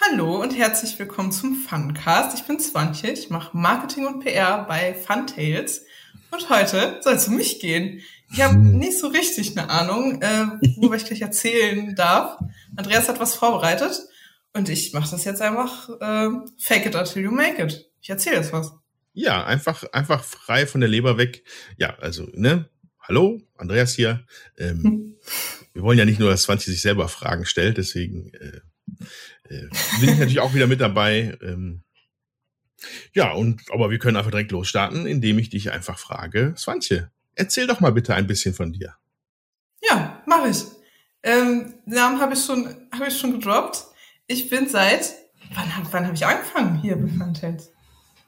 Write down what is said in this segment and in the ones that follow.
Hallo und herzlich willkommen zum Funcast. Ich bin Swantje, ich mache Marketing und PR bei Funtails und heute soll es um mich gehen. Ich habe nicht so richtig eine Ahnung, äh, worüber ich gleich erzählen darf. Andreas hat was vorbereitet und ich mache das jetzt einfach äh, fake it until you make it. Ich erzähle jetzt was. Ja, einfach, einfach frei von der Leber weg. Ja, also, ne? Hallo, Andreas hier. Ähm, hm. Wir wollen ja nicht nur, dass Swantje sich selber Fragen stellt, deswegen äh, äh, bin ich natürlich auch wieder mit dabei. Ähm, ja, und aber wir können einfach direkt losstarten, indem ich dich einfach frage, Swantje, erzähl doch mal bitte ein bisschen von dir. Ja, mache ich. Ähm, Namen habe ich schon, habe ich schon gedroppt. Ich bin seit wann, wann habe ich angefangen hier bei Funtails?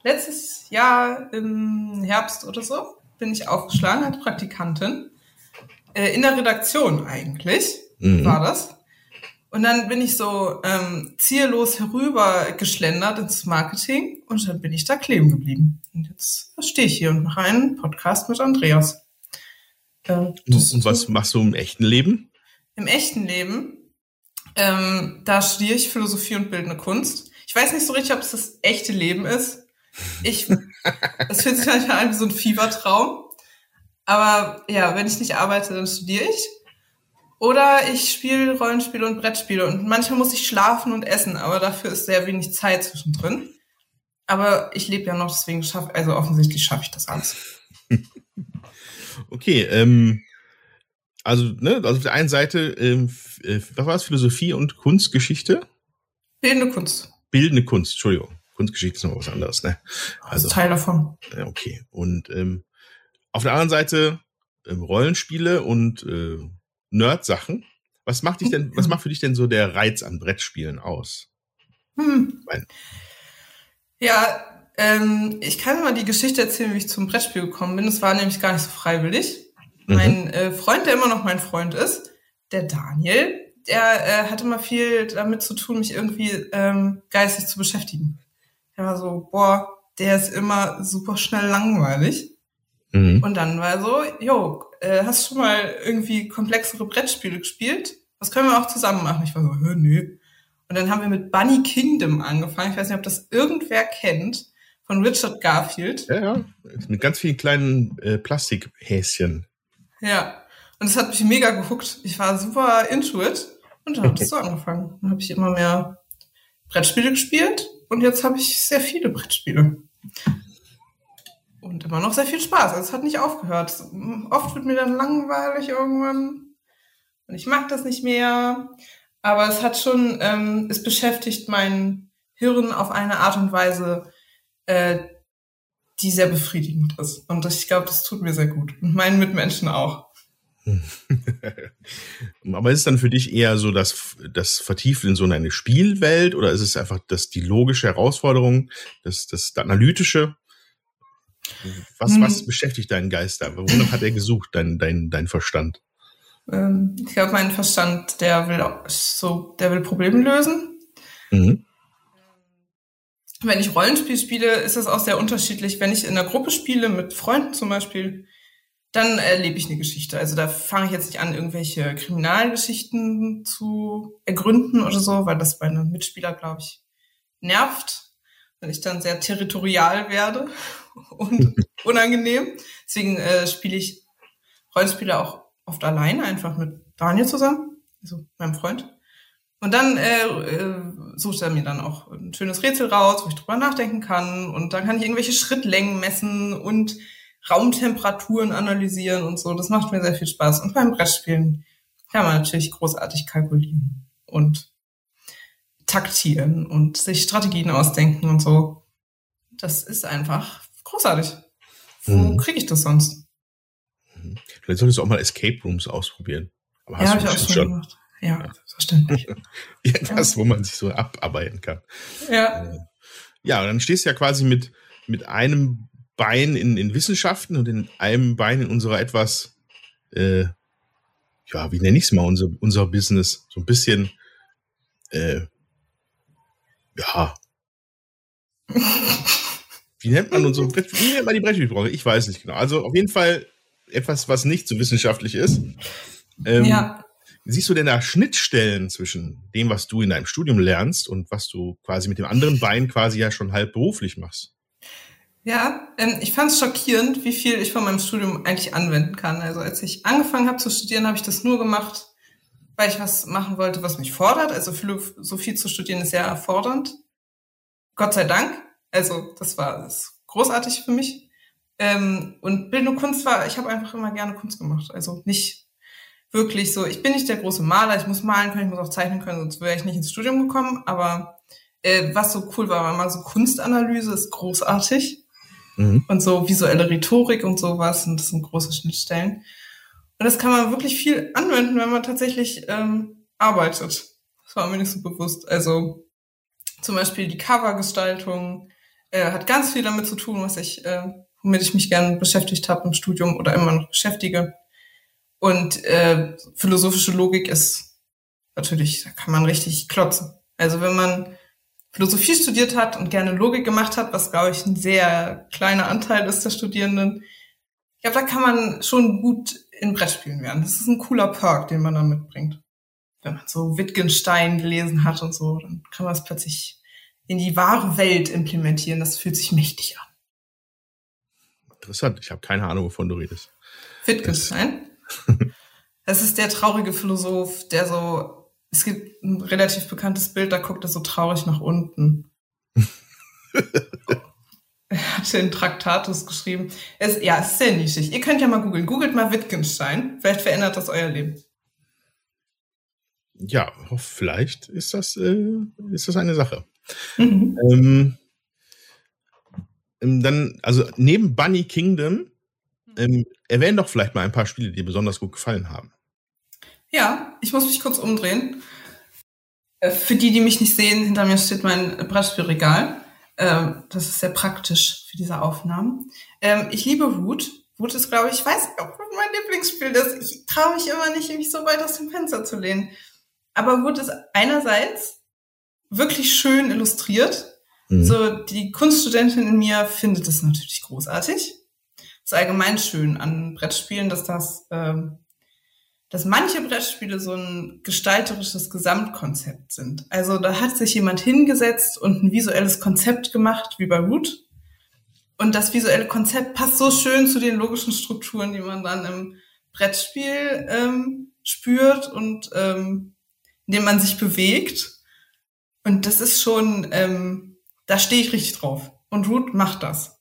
Letztes Jahr im Herbst oder so bin ich aufgeschlagen als Praktikantin. Äh, in der Redaktion eigentlich mhm. war das. Und dann bin ich so ähm, ziellos herüber geschlendert ins Marketing und dann bin ich da kleben geblieben. Und jetzt stehe ich hier und mache einen Podcast mit Andreas. Äh, und was machst du im echten Leben? Im echten Leben, ähm, da studiere ich Philosophie und bildende Kunst. Ich weiß nicht so richtig, ob es das echte Leben ist. Ich, es fühlt sich manchmal an wie so ein Fiebertraum. Aber ja, wenn ich nicht arbeite, dann studiere ich. Oder ich spiele Rollenspiele und Brettspiele und manchmal muss ich schlafen und essen, aber dafür ist sehr wenig Zeit zwischendrin. Aber ich lebe ja noch, deswegen schaffe, also offensichtlich schaffe ich das alles. okay, ähm, also, ne, also auf der einen Seite, ähm, äh, was war es, Philosophie und Kunstgeschichte? Bildende Kunst. Bildende Kunst, Entschuldigung. Kunstgeschichte ist noch was anderes, ne? Also Teil davon. Okay. Und ähm, auf der anderen Seite ähm, Rollenspiele und äh, Nerd-Sachen. Was macht dich denn, was macht für dich denn so der Reiz an Brettspielen aus? Hm. Ja, ähm, ich kann mal die Geschichte erzählen, wie ich zum Brettspiel gekommen bin. Es war nämlich gar nicht so freiwillig. Mhm. Mein äh, Freund, der immer noch mein Freund ist, der Daniel, der äh, hatte mal viel damit zu tun, mich irgendwie ähm, geistig zu beschäftigen. Er war so, boah, der ist immer super schnell langweilig. Mhm. Und dann war so, jo, äh, hast du schon mal irgendwie komplexere Brettspiele gespielt? Was können wir auch zusammen machen? Ich war so, Hö, nö. Und dann haben wir mit Bunny Kingdom angefangen. Ich weiß nicht, ob das irgendwer kennt. Von Richard Garfield. Ja, ja. Mit ganz vielen kleinen äh, Plastikhäschen. Ja. Und es hat mich mega gehuckt. Ich war super into it. Und dann hat es so angefangen. Dann habe ich immer mehr Brettspiele gespielt. Und jetzt habe ich sehr viele Brettspiele. Und immer noch sehr viel Spaß. Also es hat nicht aufgehört. Oft wird mir dann langweilig irgendwann. Und ich mag das nicht mehr. Aber es hat schon, ähm, es beschäftigt mein Hirn auf eine Art und Weise, äh, die sehr befriedigend ist. Und ich glaube, das tut mir sehr gut. Und meinen Mitmenschen auch. Aber ist es dann für dich eher so das, das Vertiefen in so eine Spielwelt oder ist es einfach das, die logische Herausforderung, das, das Analytische? Was, hm. was beschäftigt deinen Geist da? Wonach hat er gesucht, dein, dein, dein Verstand? Ähm, ich glaube, mein Verstand, der will so, der will Probleme lösen. Mhm. Wenn ich Rollenspiel spiele, ist das auch sehr unterschiedlich. Wenn ich in einer Gruppe spiele, mit Freunden zum Beispiel, dann erlebe ich eine Geschichte. Also da fange ich jetzt nicht an, irgendwelche Kriminalgeschichten zu ergründen oder so, weil das bei einem Mitspieler, glaube ich, nervt wenn ich dann sehr territorial werde und unangenehm. Deswegen äh, spiele ich Rollenspiele auch oft alleine, einfach mit Daniel zusammen, also meinem Freund. Und dann äh, äh, sucht er mir dann auch ein schönes Rätsel raus, wo ich drüber nachdenken kann. Und dann kann ich irgendwelche Schrittlängen messen und Raumtemperaturen analysieren und so. Das macht mir sehr viel Spaß. Und beim Brettspielen kann man natürlich großartig kalkulieren und taktieren und sich Strategien ausdenken und so. Das ist einfach großartig. Wo mhm. kriege ich das sonst? Mhm. Vielleicht solltest du auch mal Escape Rooms ausprobieren. Aber ja, habe ich auch schon gemacht. Ja, ja. verständlich. Irgendwas, ja. wo man sich so abarbeiten kann. Ja. Äh, ja, und dann stehst du ja quasi mit, mit einem Bein in, in Wissenschaften und in einem Bein in unserer etwas, äh, ja, wie nenne ich es mal, unser, unser Business, so ein bisschen äh, ja. Wie nennt man unsere wie nennt man die Brettspielbranche? Ich weiß nicht genau. Also auf jeden Fall etwas, was nicht so wissenschaftlich ist. Ähm, ja. siehst du denn da Schnittstellen zwischen dem, was du in deinem Studium lernst und was du quasi mit dem anderen Bein quasi ja schon halb beruflich machst? Ja, ähm, ich fand es schockierend, wie viel ich von meinem Studium eigentlich anwenden kann. Also als ich angefangen habe zu studieren, habe ich das nur gemacht, weil ich was machen wollte, was mich fordert. Also Philosophie zu studieren ist sehr fordernd. Gott sei Dank. Also das war das großartig für mich. Ähm, und Bildung Kunst war, ich habe einfach immer gerne Kunst gemacht. Also nicht wirklich so, ich bin nicht der große Maler, ich muss malen können, ich muss auch zeichnen können, sonst wäre ich nicht ins Studium gekommen. Aber äh, was so cool war, war mal so Kunstanalyse ist großartig. Mhm. Und so visuelle Rhetorik und sowas, und das sind große Schnittstellen. Und das kann man wirklich viel anwenden, wenn man tatsächlich ähm, arbeitet. Das war mir nicht so bewusst. Also zum Beispiel die Covergestaltung äh, hat ganz viel damit zu tun, was ich, äh, womit ich mich gerne beschäftigt habe im Studium oder immer noch beschäftige. Und äh, philosophische Logik ist natürlich, da kann man richtig klotzen. Also wenn man Philosophie studiert hat und gerne Logik gemacht hat, was glaube ich ein sehr kleiner Anteil ist der Studierenden, ich glaube, da kann man schon gut in Brettspielen werden. Das ist ein cooler Perk, den man dann mitbringt. Wenn man so Wittgenstein gelesen hat und so, dann kann man es plötzlich in die wahre Welt implementieren. Das fühlt sich mächtig an. Interessant. Ich habe keine Ahnung, wovon du redest. Wittgenstein? das ist der traurige Philosoph, der so, es gibt ein relativ bekanntes Bild, da guckt er so traurig nach unten. er hat den Traktatus geschrieben. Es, ja, es ist sehr nischig. Ihr könnt ja mal googeln. Googelt mal Wittgenstein. Vielleicht verändert das euer Leben. Ja, vielleicht ist das, äh, ist das eine Sache. Mhm. Ähm, ähm, dann, also neben Bunny Kingdom, ähm, erwähnen doch vielleicht mal ein paar Spiele, die dir besonders gut gefallen haben. Ja, ich muss mich kurz umdrehen. Äh, für die, die mich nicht sehen, hinter mir steht mein Brettspielregal. Ähm, das ist sehr praktisch für diese Aufnahmen. Ähm, ich liebe Root. Root ist, glaube ich, ich weiß auch, mein Lieblingsspiel ist. Ich traue mich immer nicht, mich so weit aus dem Fenster zu lehnen. Aber Root ist einerseits wirklich schön illustriert. Mhm. So, die Kunststudentin in mir findet es natürlich großartig. ist allgemein schön an Brettspielen, dass das, ähm, dass manche Brettspiele so ein gestalterisches Gesamtkonzept sind. Also da hat sich jemand hingesetzt und ein visuelles Konzept gemacht, wie bei Root. Und das visuelle Konzept passt so schön zu den logischen Strukturen, die man dann im Brettspiel ähm, spürt und ähm, in dem man sich bewegt. Und das ist schon, ähm, da stehe ich richtig drauf. Und Root macht das.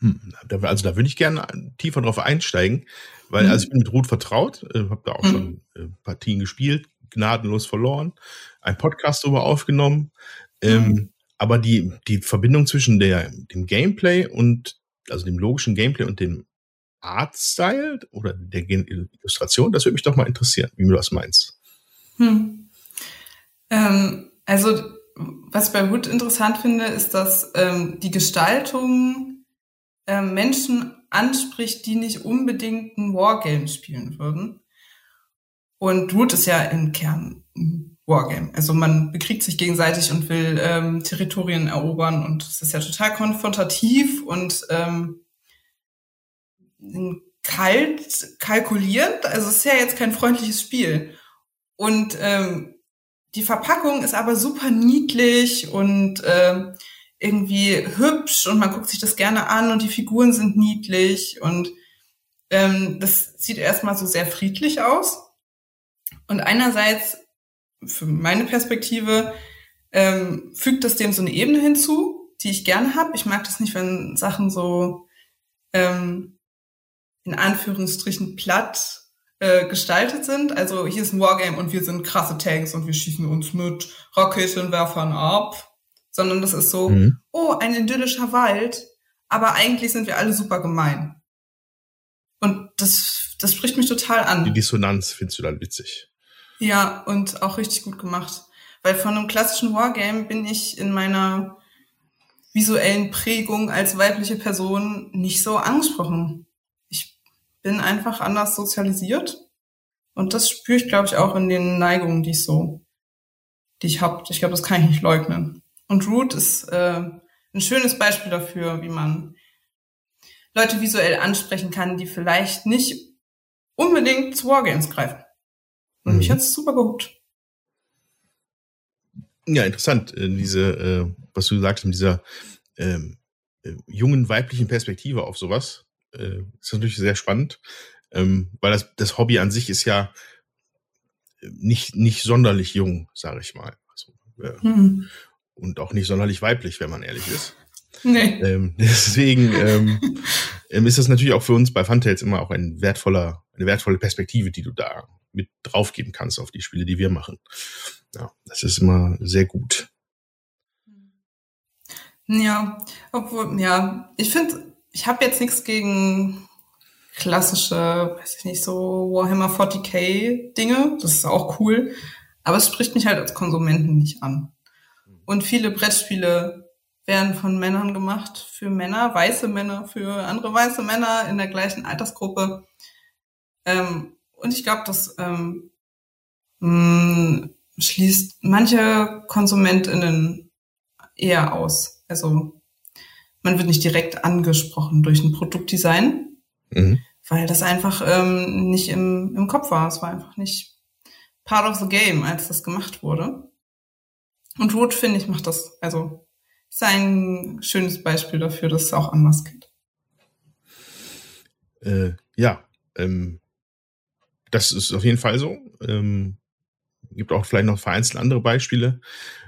Hm, also da würde ich gerne tiefer drauf einsteigen, weil mhm. also ich bin mit Root vertraut, äh, habe da auch mhm. schon äh, Partien gespielt, gnadenlos verloren, ein Podcast darüber aufgenommen. Ähm, mhm. Aber die, die Verbindung zwischen der, dem Gameplay und, also dem logischen Gameplay und dem Artstyle oder der Illustration, das würde mich doch mal interessieren, wie du das meinst. Hm. Ähm, also was ich bei Wood interessant finde, ist, dass ähm, die Gestaltung ähm, Menschen anspricht, die nicht unbedingt ein Wargame spielen würden. Und Wood ist ja im Kern ein Wargame. Also man bekriegt sich gegenseitig und will ähm, Territorien erobern und es ist ja total konfrontativ und ähm, kalt, kalkulierend. Also es ist ja jetzt kein freundliches Spiel. Und ähm, die Verpackung ist aber super niedlich und äh, irgendwie hübsch und man guckt sich das gerne an und die Figuren sind niedlich und ähm, das sieht erstmal so sehr friedlich aus. Und einerseits, für meine Perspektive, ähm, fügt das dem so eine Ebene hinzu, die ich gerne habe. Ich mag das nicht, wenn Sachen so ähm, in Anführungsstrichen platt äh, gestaltet sind. Also hier ist ein Wargame und wir sind krasse Tanks und wir schießen uns mit Raketenwerfern ab. Sondern das ist so, mhm. oh, ein idyllischer Wald, aber eigentlich sind wir alle super gemein. Und das, das spricht mich total an. Die Dissonanz findest du dann witzig. Ja, und auch richtig gut gemacht. Weil von einem klassischen Wargame bin ich in meiner visuellen Prägung als weibliche Person nicht so angesprochen bin einfach anders sozialisiert. Und das spüre ich, glaube ich, auch in den Neigungen, die ich so, die ich habe. Ich glaube, das kann ich nicht leugnen. Und Root ist äh, ein schönes Beispiel dafür, wie man Leute visuell ansprechen kann, die vielleicht nicht unbedingt zu Wargames greifen. Und mhm. mich hat's super gehuckt. Ja, interessant. Äh, diese, äh, was du gesagt hast, mit dieser ähm, äh, jungen weiblichen Perspektive auf sowas, äh, ist natürlich sehr spannend, ähm, weil das, das Hobby an sich ist ja nicht, nicht sonderlich jung, sage ich mal. Also, äh, hm. Und auch nicht sonderlich weiblich, wenn man ehrlich ist. Nee. Ähm, deswegen ähm, ähm, ist das natürlich auch für uns bei Funtails immer auch ein wertvoller, eine wertvolle Perspektive, die du da mit draufgeben kannst auf die Spiele, die wir machen. Ja, das ist immer sehr gut. Ja, obwohl, ja, ich finde, ich habe jetzt nichts gegen klassische, weiß ich nicht, so Warhammer 40k Dinge. Das ist auch cool. Aber es spricht mich halt als Konsumenten nicht an. Und viele Brettspiele werden von Männern gemacht, für Männer, weiße Männer, für andere weiße Männer in der gleichen Altersgruppe. Ähm, und ich glaube, das ähm, mh, schließt manche KonsumentInnen eher aus. Also man wird nicht direkt angesprochen durch ein Produktdesign, mhm. weil das einfach ähm, nicht im, im Kopf war. Es war einfach nicht part of the game, als das gemacht wurde. Und Root, finde ich, macht das, also ist ein schönes Beispiel dafür, dass es auch anders geht. Äh, ja, ähm, das ist auf jeden Fall so. Ähm, gibt auch vielleicht noch vereinzelt andere Beispiele.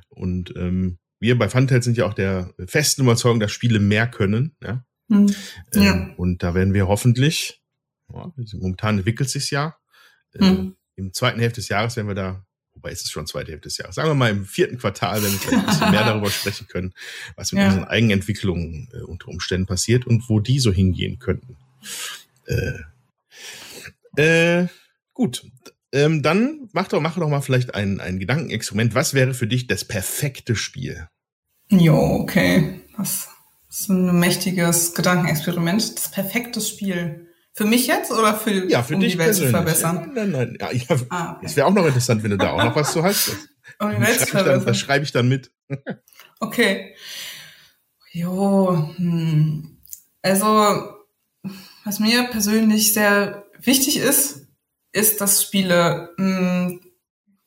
Und ähm, wir bei Funtail sind ja auch der festen Überzeugung, dass Spiele mehr können. Ja? Mhm. Ähm, ja. Und da werden wir hoffentlich, ja, momentan entwickelt es sich ja, mhm. im zweiten Hälfte des Jahres werden wir da wobei es ist schon zweite Hälfte des Jahres, sagen wir mal im vierten Quartal, wenn wir vielleicht ein bisschen mehr darüber sprechen können, was mit ja. unseren Eigenentwicklungen äh, unter Umständen passiert und wo die so hingehen könnten. Äh, äh, gut, ähm, dann mach doch, mach doch mal vielleicht ein, ein Gedankenexperiment. Was wäre für dich das perfekte Spiel? Jo, okay. Das ist ein mächtiges Gedankenexperiment. Das perfekte Spiel. Für mich jetzt oder für, ja, für um dich die Welt zu verbessern? Ja, nein, nein, ja, ja, ah, okay. Es wäre auch noch interessant, wenn du da auch noch was zu hast. um die Welt zu verbessern. das schreibe ich dann mit. okay. Jo, hm. also was mir persönlich sehr wichtig ist, ist, dass Spiele mh, hm,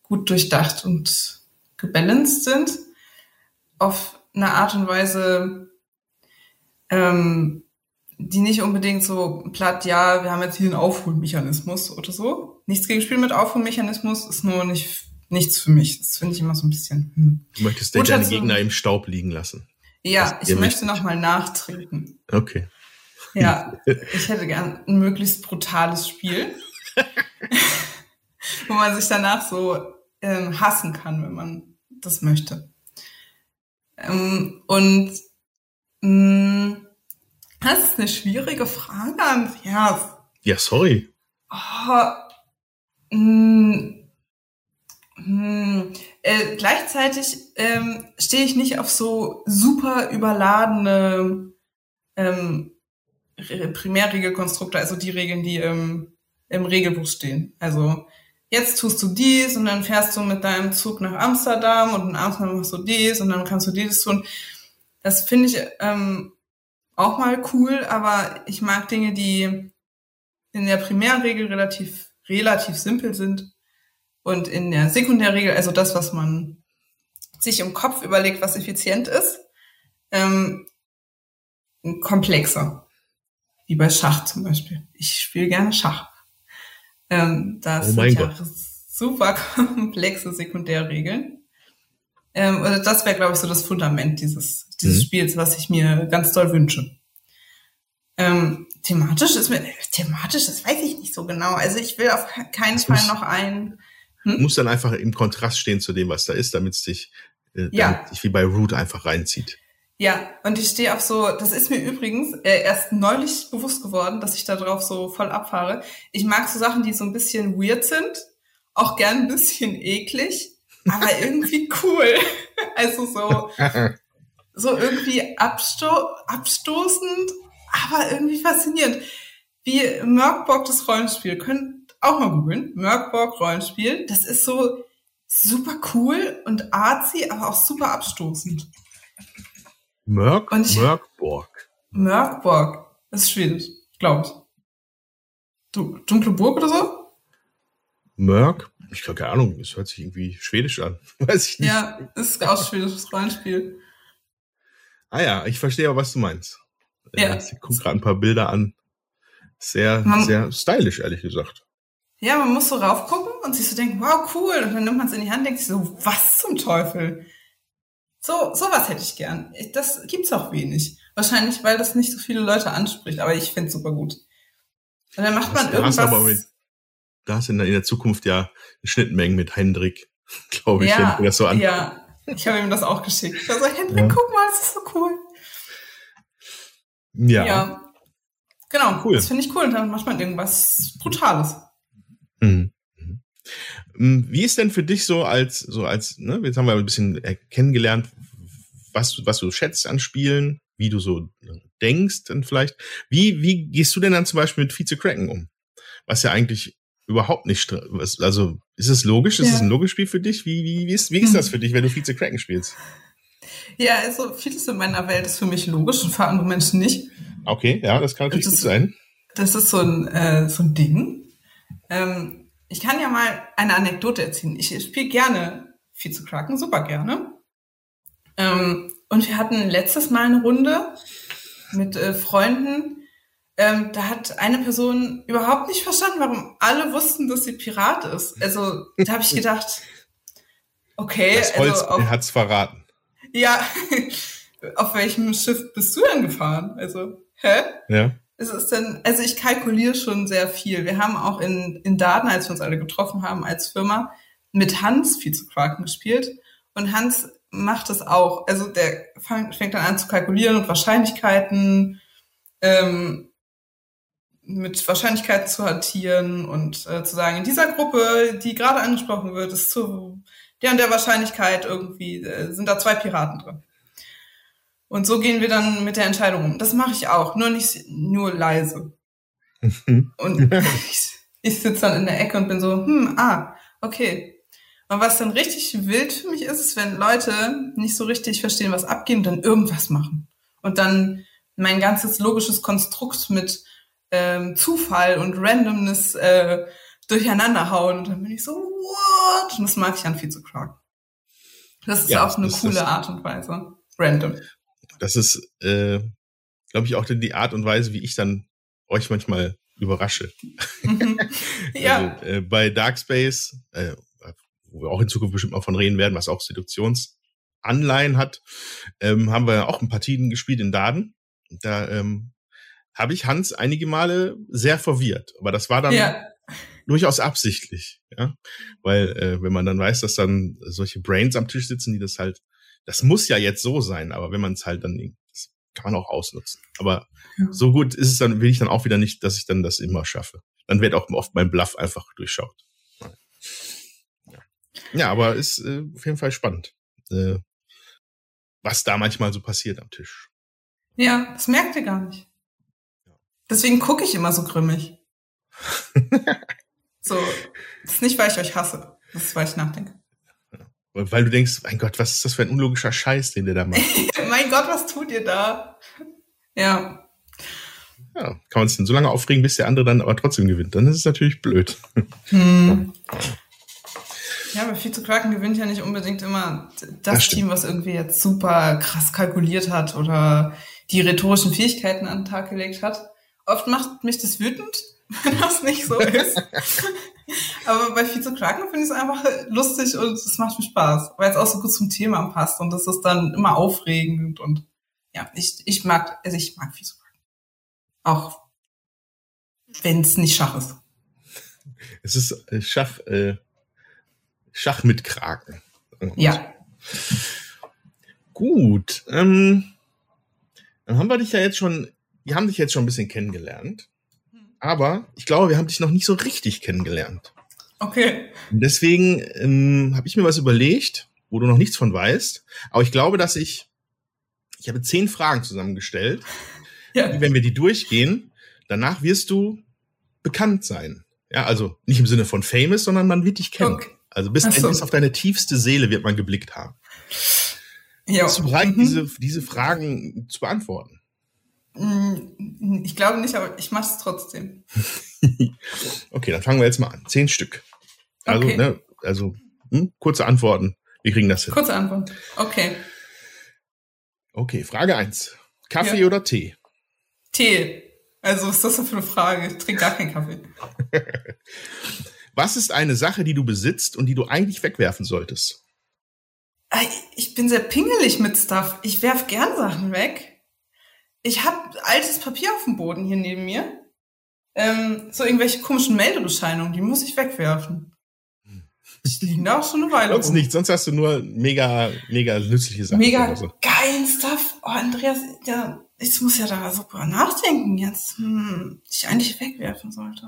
gut durchdacht und gebalanced sind. Auf eine Art und Weise, ähm, die nicht unbedingt so platt, ja, wir haben jetzt hier einen Aufholmechanismus oder so. Nichts gegen Spiel mit Aufholmechanismus ist nur nicht nichts für mich. Das finde ich immer so ein bisschen. Hm. Du möchtest Gut, deine Gegner im Staub liegen lassen. Ja, ich möchte noch mal nachtrinken. Okay. Ja, ich hätte gern ein möglichst brutales Spiel, wo man sich danach so ähm, hassen kann, wenn man das möchte. Ähm, und mh, hm, das ist eine schwierige Frage, Andreas. Ja, sorry. Oh, mh, mh, äh, gleichzeitig ähm, stehe ich nicht auf so super überladene ähm, Primärregelkonstrukte, also die Regeln, die im, im Regelbuch stehen. Also jetzt tust du dies und dann fährst du mit deinem Zug nach Amsterdam und in Amsterdam machst du dies und dann kannst du dies tun. Das finde ich ähm, auch mal cool, aber ich mag Dinge, die in der Primärregel relativ, relativ simpel sind und in der Sekundärregel, also das, was man sich im Kopf überlegt, was effizient ist, ähm, komplexer. Wie bei Schach zum Beispiel. Ich spiele gerne Schach. Ähm, das oh sind ja Gott. super komplexe Sekundärregeln. Ähm, also das wäre, glaube ich, so das Fundament dieses, dieses mhm. Spiels, was ich mir ganz doll wünsche. Ähm, thematisch ist mir, thematisch, das weiß ich nicht so genau. Also ich will auf keinen das Fall muss, noch ein. Hm? Muss dann einfach im Kontrast stehen zu dem, was da ist, damit es dich, äh, ja. dich wie bei Root einfach reinzieht. Ja, und ich stehe auf so, das ist mir übrigens äh, erst neulich bewusst geworden, dass ich da drauf so voll abfahre. Ich mag so Sachen, die so ein bisschen weird sind, auch gern ein bisschen eklig, aber irgendwie cool. also so, so irgendwie absto abstoßend, aber irgendwie faszinierend. Wie Merkborg das Rollenspiel. Könnt auch mal googeln. Merkborg Rollenspiel. Das ist so super cool und artsy, aber auch super abstoßend. Mörk? Ich, Mörkborg. Mörkborg. Das ist schwedisch, glaube ich. Du, dunkle Burg oder so? Mörk? Ich habe keine Ahnung, es hört sich irgendwie schwedisch an. Weiß ich nicht. Ja, es ist auch schwedisches Rollenspiel. Ah ja, ich verstehe auch, was du meinst. Äh, ja. Ich gucke gerade ein paar Bilder an. Sehr, man, sehr stylisch, ehrlich gesagt. Ja, man muss so raufgucken und sich so denken, wow, cool. Und dann nimmt man es in die Hand und denkt sich so, was zum Teufel? So, sowas hätte ich gern. Das gibt's auch wenig. Wahrscheinlich, weil das nicht so viele Leute anspricht, aber ich finde es super gut. Und dann macht man da irgendwas. Hast aber mit, da hast du in der, in der Zukunft ja Schnittmengen mit Hendrik, glaube ich, ja, wenn das so an. Ja, ich habe ihm das auch geschickt. Ich so, Hendrik, ja. guck mal, das ist so cool. Ja. Ja. Genau, cool. das finde ich cool. Und dann macht man irgendwas Brutales. Mhm. Mhm. Wie ist denn für dich so als, so als, ne, jetzt haben wir ein bisschen kennengelernt, was, was du schätzt an Spielen, wie du so denkst und vielleicht. Wie, wie gehst du denn dann zum Beispiel mit Vize Kraken um? Was ja eigentlich überhaupt nicht, also ist es logisch? Ist es ein logisches Spiel für dich? Wie, wie, wie, ist, wie ist das für dich, wenn du Vize Kraken spielst? Ja, also vieles in meiner Welt ist für mich logisch und für andere Menschen nicht. Okay, ja, das kann natürlich das gut sein. Das ist so ein, äh, so ein Ding. Ähm, ich kann ja mal eine Anekdote erzählen. Ich spiele gerne Vize Kraken, super gerne. Ähm, und wir hatten letztes Mal eine Runde mit äh, Freunden. Ähm, da hat eine Person überhaupt nicht verstanden, warum alle wussten, dass sie Pirat ist. Also da habe ich gedacht, okay. Das Holz, also auf, hat's verraten. Ja, auf welchem Schiff bist du denn gefahren? Also, hä? Ja. Es ist denn, also ich kalkuliere schon sehr viel. Wir haben auch in, in Daten, als wir uns alle getroffen haben als Firma, mit Hans viel zu Quaken gespielt. Und Hans macht es auch. Also der fängt dann an zu kalkulieren und Wahrscheinlichkeiten ähm, mit Wahrscheinlichkeiten zu hantieren und äh, zu sagen, in dieser Gruppe, die gerade angesprochen wird, ist zu der und der Wahrscheinlichkeit irgendwie, äh, sind da zwei Piraten drin. Und so gehen wir dann mit der Entscheidung um. Das mache ich auch, nur nicht nur leise. und ich, ich sitze dann in der Ecke und bin so, hm, ah, okay, und was dann richtig wild für mich ist, ist, wenn Leute nicht so richtig verstehen, was abgeht und dann irgendwas machen. Und dann mein ganzes logisches Konstrukt mit ähm, Zufall und Randomness äh, durcheinander hauen. Und dann bin ich so, what? Und das mag ich an viel zu Clark. Das ist ja, auch eine coole Art und Weise. Random. Das ist, äh, glaube ich, auch die Art und Weise, wie ich dann euch manchmal überrasche. Mhm. ja. Also, äh, bei Darkspace, äh, wo wir auch in Zukunft bestimmt mal von reden werden, was auch Seduktionsanleihen hat, ähm, haben wir auch ein paar Partien gespielt in Daden. Da ähm, habe ich Hans einige Male sehr verwirrt. Aber das war dann ja. durchaus absichtlich, ja. Weil, äh, wenn man dann weiß, dass dann solche Brains am Tisch sitzen, die das halt, das muss ja jetzt so sein, aber wenn man es halt dann, das kann man auch ausnutzen. Aber ja. so gut ist es dann, will ich dann auch wieder nicht, dass ich dann das immer schaffe. Dann wird auch oft mein Bluff einfach durchschaut. Ja, aber ist äh, auf jeden Fall spannend, äh, was da manchmal so passiert am Tisch. Ja, das merkt ihr gar nicht. Deswegen gucke ich immer so grimmig. so, das ist nicht, weil ich euch hasse. Das ist, weil ich nachdenke. Weil du denkst, mein Gott, was ist das für ein unlogischer Scheiß, den der da macht? mein Gott, was tut ihr da? Ja. Ja, kann man sich denn so lange aufregen, bis der andere dann aber trotzdem gewinnt. Dann ist es natürlich blöd. Hm. Ja, aber Vize Kraken gewinnt ja nicht unbedingt immer das, das Team, was irgendwie jetzt super krass kalkuliert hat oder die rhetorischen Fähigkeiten an den Tag gelegt hat. Oft macht mich das wütend, wenn das nicht so ist. aber bei Vize Kraken finde ich es einfach lustig und es macht mir Spaß, weil es auch so gut zum Thema passt und das ist dann immer aufregend und ja, ich, ich mag, also ich mag Vize Kraken. Auch wenn es nicht Schach ist. Es ist äh, Schach, äh, Schach mit Kraken. Ja. Gut. Ähm, dann haben wir dich ja jetzt schon, wir haben dich jetzt schon ein bisschen kennengelernt. Aber ich glaube, wir haben dich noch nicht so richtig kennengelernt. Okay. Und deswegen ähm, habe ich mir was überlegt, wo du noch nichts von weißt. Aber ich glaube, dass ich, ich habe zehn Fragen zusammengestellt. Ja. Wenn wir die durchgehen, danach wirst du bekannt sein. Ja, also nicht im Sinne von famous, sondern man wird dich kennen. Okay. Also bis, so. bis auf deine tiefste Seele wird man geblickt haben. Ja. Bist du bereit, mhm. diese, diese Fragen zu beantworten? Mm, ich glaube nicht, aber ich mache es trotzdem. okay, dann fangen wir jetzt mal an. Zehn Stück. Also, okay. ne, also hm, kurze Antworten. Wir kriegen das hin. Kurze Antwort. Okay. Okay, Frage 1. Kaffee ja. oder Tee? Tee. Also, was ist das denn für eine Frage? Ich trinke gar keinen Kaffee. was ist eine Sache, die du besitzt und die du eigentlich wegwerfen solltest? Ich bin sehr pingelig mit Stuff. Ich werf gern Sachen weg. Ich habe altes Papier auf dem Boden hier neben mir. Ähm, so irgendwelche komischen Meldebescheinigungen, die muss ich wegwerfen. Die liegen da auch schon eine Weile. Sonst nicht, sonst hast du nur mega, mega nützliche Sachen. Mega so. geilen Stuff. Oh, Andreas, ja, ich muss ja da super nachdenken jetzt, hm, ich eigentlich wegwerfen sollte.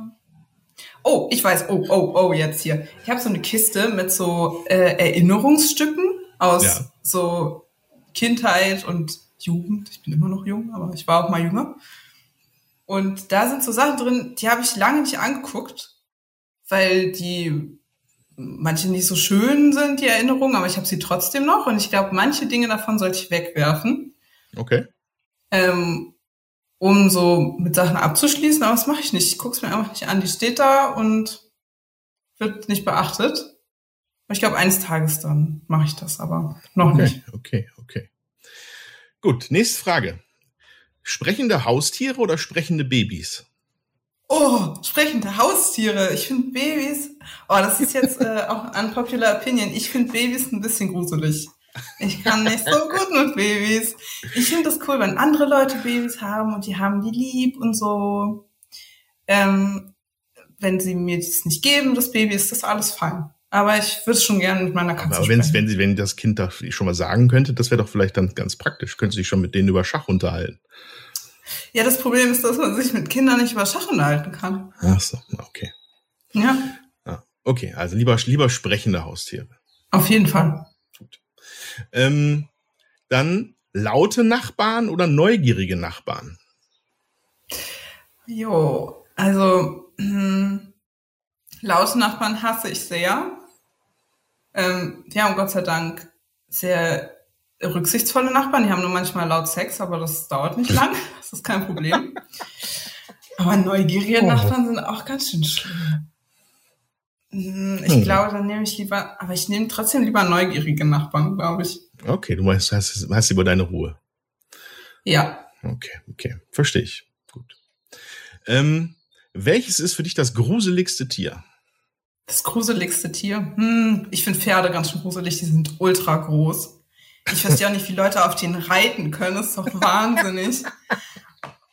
Oh, ich weiß, oh, oh, oh, jetzt hier. Ich habe so eine Kiste mit so äh, Erinnerungsstücken aus ja. so Kindheit und Jugend. Ich bin immer noch jung, aber ich war auch mal jünger. Und da sind so Sachen drin, die habe ich lange nicht angeguckt, weil die manche nicht so schön sind, die Erinnerungen, aber ich habe sie trotzdem noch und ich glaube, manche Dinge davon sollte ich wegwerfen. Okay. Ähm, um so mit Sachen abzuschließen, aber das mache ich nicht. Ich gucke es mir einfach nicht an. Die steht da und wird nicht beachtet. Ich glaube, eines Tages dann mache ich das, aber noch okay, nicht. Okay, okay. Gut, nächste Frage. Sprechende Haustiere oder sprechende Babys? Oh, sprechende Haustiere. Ich finde Babys. Oh, das ist jetzt äh, auch ein popular opinion. Ich finde Babys ein bisschen gruselig. Ich kann nicht so gut mit Babys. Ich finde das cool, wenn andere Leute Babys haben und die haben die lieb und so. Ähm, wenn sie mir das nicht geben, das Baby, ist das alles fein. Aber ich würde schon gerne mit meiner Katze Aber wenn, wenn sie, wenn das Kind das schon mal sagen könnte, das wäre doch vielleicht dann ganz praktisch. Könnte sich schon mit denen über Schach unterhalten. Ja, das Problem ist, dass man sich mit Kindern nicht über Schach unterhalten kann. Ach so, okay. Ja. Ah, okay, also lieber, lieber sprechende Haustiere. Auf jeden Fall. Gut. Ähm, dann laute Nachbarn oder neugierige Nachbarn? Jo, also hm, laute Nachbarn hasse ich sehr. Ähm, wir haben Gott sei Dank sehr rücksichtsvolle Nachbarn, die haben nur manchmal laut Sex, aber das dauert nicht lang. Das ist kein Problem. Aber neugierige oh. Nachbarn sind auch ganz schön schlimm. Hm, ich hm. glaube, dann nehme ich lieber, aber ich nehme trotzdem lieber neugierige Nachbarn, glaube ich. Okay, du meinst, hast, hast über deine Ruhe. Ja. Okay, okay. Verstehe ich. Gut. Ähm, welches ist für dich das gruseligste Tier? Das gruseligste Tier? Hm, ich finde Pferde ganz schön gruselig, die sind ultra groß. Ich verstehe auch nicht, wie Leute auf denen reiten können. Das ist doch wahnsinnig.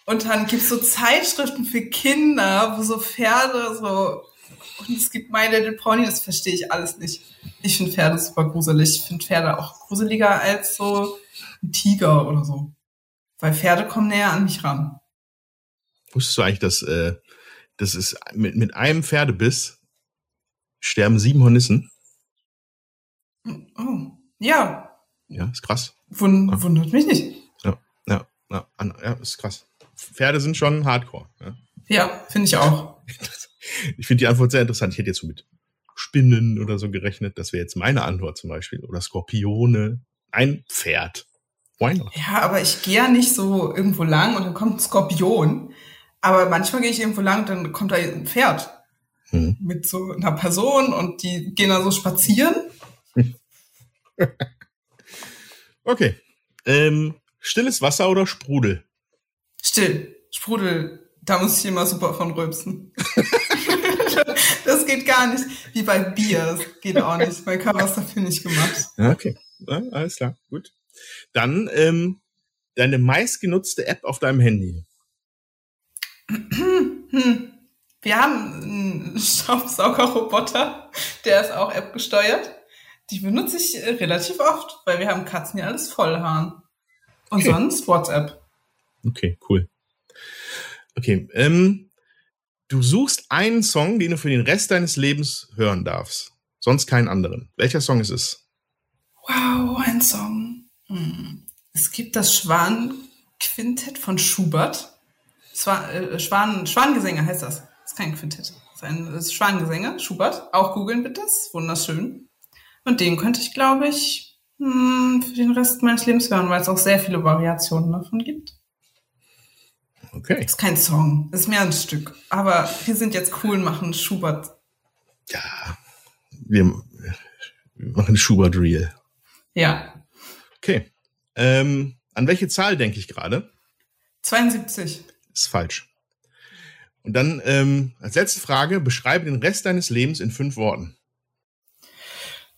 Und dann gibt's so Zeitschriften für Kinder, wo so Pferde so. Und es gibt My Little Pony, das verstehe ich alles nicht. Ich finde Pferde super gruselig. Ich finde Pferde auch gruseliger als so ein Tiger oder so. Weil Pferde kommen näher an mich ran. Wusstest du eigentlich, dass äh, das ist mit, mit einem Pferdebiss sterben sieben Hornissen? Oh, ja, ja, ist krass. Wund ja. Wundert mich nicht. Ja, ja, ja, ja, ist krass. Pferde sind schon hardcore. Ja, ja finde ich auch. ich finde die Antwort sehr interessant. Ich hätte jetzt so mit Spinnen oder so gerechnet. Das wäre jetzt meine Antwort zum Beispiel. Oder Skorpione. Ein Pferd. Why not? Ja, aber ich gehe ja nicht so irgendwo lang und dann kommt ein Skorpion. Aber manchmal gehe ich irgendwo lang und dann kommt da ein Pferd. Hm. Mit so einer Person und die gehen da so spazieren. Okay. Ähm, stilles Wasser oder Sprudel? Still. Sprudel, da muss ich immer super von rülpsen. das geht gar nicht. Wie bei Bier, das geht auch nicht. Mein Körper ist dafür nicht gemacht. Okay, ja, alles klar, gut. Dann ähm, deine meistgenutzte App auf deinem Handy. Wir haben einen Staubsaugerroboter, der ist auch App gesteuert. Die benutze ich äh, relativ oft, weil wir haben Katzen ja alles voll Haaren. Und okay. sonst WhatsApp. Okay, cool. Okay, ähm, du suchst einen Song, den du für den Rest deines Lebens hören darfst. Sonst keinen anderen. Welcher Song ist es? Wow, ein Song. Hm. Es gibt das Schwan-Quintett von Schubert. Schwan, äh, Schwan, Schwangesänge heißt das. Das ist kein Quintett. Das ist ein Schwangesänge, Schubert. Auch googeln bitte, das ist wunderschön. Und den könnte ich, glaube ich, hm, für den Rest meines Lebens hören, weil es auch sehr viele Variationen davon gibt. Okay. Ist kein Song, ist mehr ein Stück. Aber wir sind jetzt cool, machen Schubert. Ja. wir machen Schubert Real. Ja. Okay. Ähm, an welche Zahl denke ich gerade? 72. Ist falsch. Und dann ähm, als letzte Frage, beschreibe den Rest deines Lebens in fünf Worten.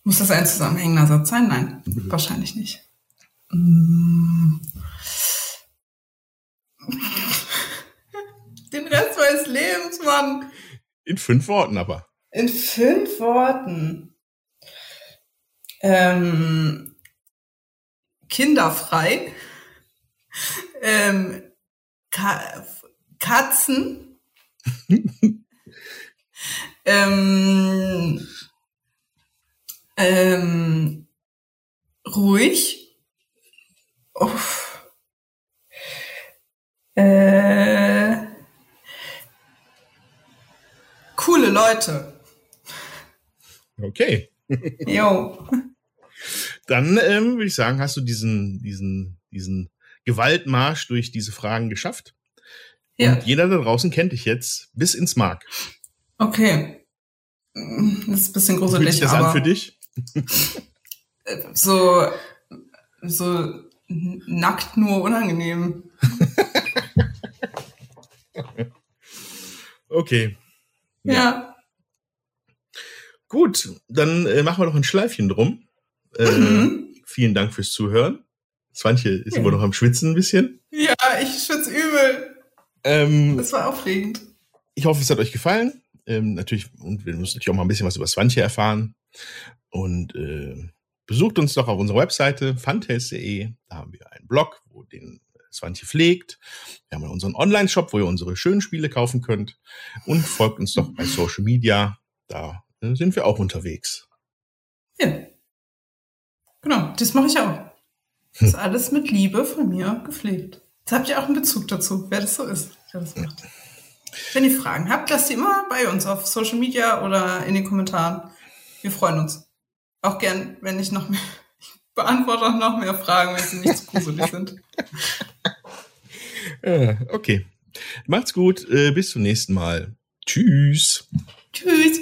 Muss das ein zusammenhängender Satz sein? Nein, mhm. wahrscheinlich nicht. Mm. Den Rest meines Lebens, Mann. In fünf Worten aber. In fünf Worten. Ähm, kinderfrei. Ähm, Ka Katzen. ähm, ähm, ruhig. Uff. Äh, coole Leute. Okay. Jo. Dann ähm, würde ich sagen, hast du diesen, diesen, diesen Gewaltmarsch durch diese Fragen geschafft. Ja. Und jeder da draußen kennt dich jetzt bis ins Mark. Okay. Das ist ein bisschen gruselig. Fühlt sich das aber an für dich? so, so nackt nur unangenehm. okay. Ja. ja. Gut, dann äh, machen wir noch ein Schleifchen drum. Äh, mhm. Vielen Dank fürs Zuhören. Swantje ist ja. immer noch am Schwitzen ein bisschen. Ja, ich schwitze übel. Ähm, das war aufregend. Ich hoffe, es hat euch gefallen. Ähm, natürlich, und wir müssen natürlich auch mal ein bisschen was über Swantje erfahren. Und äh, besucht uns doch auf unserer Webseite fantails.de. Da haben wir einen Blog, wo den Swantje pflegt. Wir haben unseren Online-Shop, wo ihr unsere schönen Spiele kaufen könnt. Und folgt uns doch bei Social Media. Da äh, sind wir auch unterwegs. Ja. Genau, das mache ich auch. Das ist alles mit Liebe von mir gepflegt. Jetzt habt ihr auch einen Bezug dazu, wer das so ist, der das macht. Wenn ihr Fragen habt, lasst sie immer bei uns auf Social Media oder in den Kommentaren. Wir freuen uns. Auch gern, wenn ich noch mehr, ich beantworte auch noch mehr Fragen, wenn sie nicht zu gruselig sind. okay. Macht's gut. Äh, bis zum nächsten Mal. Tschüss. Tschüss.